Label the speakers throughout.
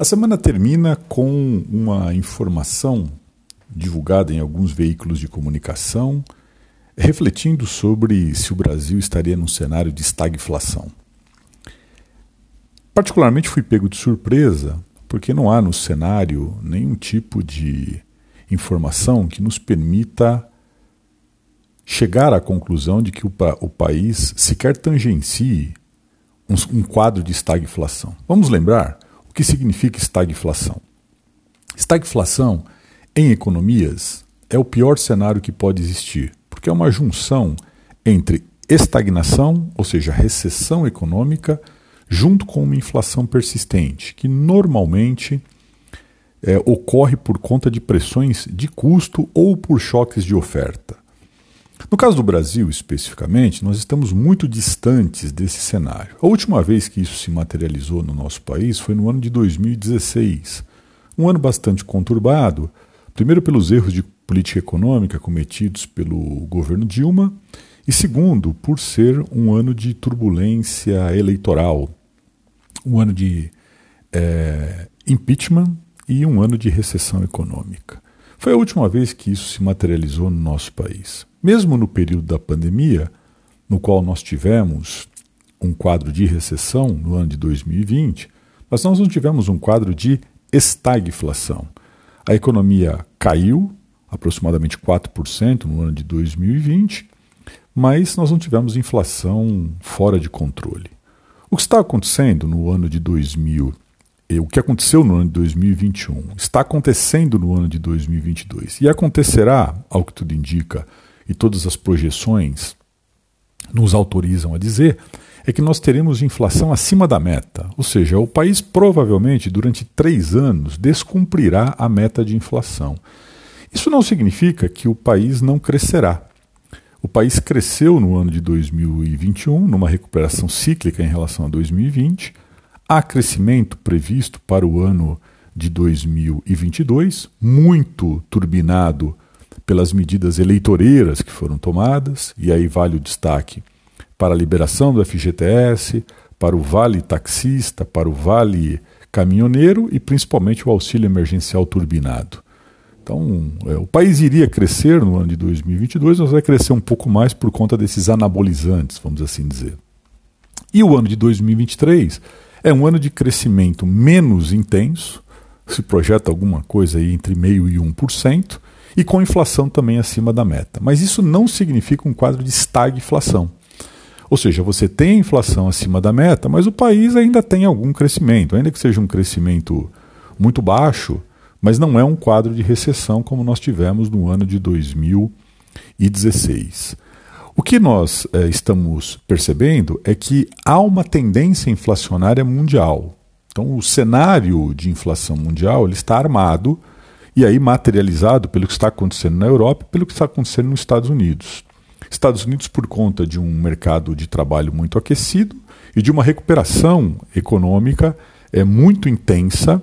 Speaker 1: A semana termina com uma informação divulgada em alguns veículos de comunicação, refletindo sobre se o Brasil estaria num cenário de estagflação. Particularmente fui pego de surpresa, porque não há no cenário nenhum tipo de informação que nos permita chegar à conclusão de que o, o país sequer tangencie um, um quadro de estagflação. Vamos lembrar que significa estagflação? Estagflação, em economias, é o pior cenário que pode existir, porque é uma junção entre estagnação, ou seja, recessão econômica, junto com uma inflação persistente, que normalmente é, ocorre por conta de pressões de custo ou por choques de oferta. No caso do Brasil, especificamente, nós estamos muito distantes desse cenário. A última vez que isso se materializou no nosso país foi no ano de 2016. Um ano bastante conturbado, primeiro pelos erros de política econômica cometidos pelo governo Dilma, e segundo, por ser um ano de turbulência eleitoral, um ano de é, impeachment e um ano de recessão econômica. Foi a última vez que isso se materializou no nosso país. Mesmo no período da pandemia, no qual nós tivemos um quadro de recessão no ano de 2020, mas nós não tivemos um quadro de estagflação. A economia caiu aproximadamente 4% no ano de 2020, mas nós não tivemos inflação fora de controle. O que está acontecendo no ano de 2020 o que aconteceu no ano de 2021 está acontecendo no ano de 2022 e acontecerá, ao que tudo indica, e todas as projeções nos autorizam a dizer, é que nós teremos inflação acima da meta. Ou seja, o país provavelmente durante três anos descumprirá a meta de inflação. Isso não significa que o país não crescerá. O país cresceu no ano de 2021, numa recuperação cíclica em relação a 2020 Há crescimento previsto para o ano de 2022, muito turbinado pelas medidas eleitoreiras que foram tomadas, e aí vale o destaque para a liberação do FGTS, para o vale taxista, para o vale caminhoneiro e principalmente o auxílio emergencial turbinado. Então, é, o país iria crescer no ano de 2022, mas vai crescer um pouco mais por conta desses anabolizantes, vamos assim dizer. E o ano de 2023 é um ano de crescimento menos intenso, se projeta alguma coisa aí entre meio e 1%, e com inflação também acima da meta. Mas isso não significa um quadro de estagflação. Ou seja, você tem a inflação acima da meta, mas o país ainda tem algum crescimento, ainda que seja um crescimento muito baixo, mas não é um quadro de recessão como nós tivemos no ano de 2016. O que nós é, estamos percebendo é que há uma tendência inflacionária mundial. Então, o cenário de inflação mundial ele está armado e aí materializado pelo que está acontecendo na Europa e pelo que está acontecendo nos Estados Unidos. Estados Unidos, por conta de um mercado de trabalho muito aquecido e de uma recuperação econômica é, muito intensa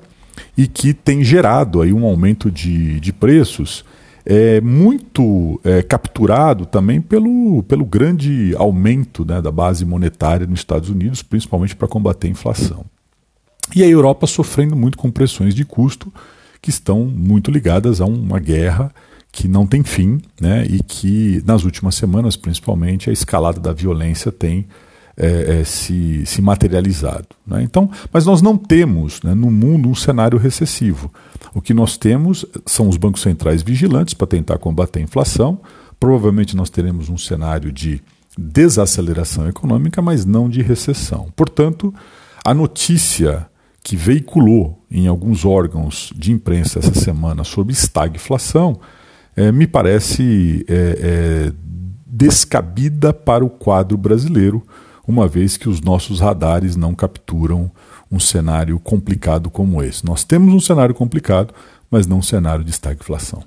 Speaker 1: e que tem gerado aí um aumento de, de preços é muito é, capturado também pelo, pelo grande aumento né, da base monetária nos Estados Unidos, principalmente para combater a inflação. E a Europa sofrendo muito com pressões de custo que estão muito ligadas a uma guerra que não tem fim né, e que, nas últimas semanas, principalmente, a escalada da violência tem é, é, se, se materializado. Né? Então, mas nós não temos né, no mundo um cenário recessivo. O que nós temos são os bancos centrais vigilantes para tentar combater a inflação. Provavelmente nós teremos um cenário de desaceleração econômica, mas não de recessão. Portanto, a notícia que veiculou em alguns órgãos de imprensa essa semana sobre estagflação é, me parece é, é, descabida para o quadro brasileiro, uma vez que os nossos radares não capturam um cenário complicado como esse. Nós temos um cenário complicado, mas não um cenário de estagflação.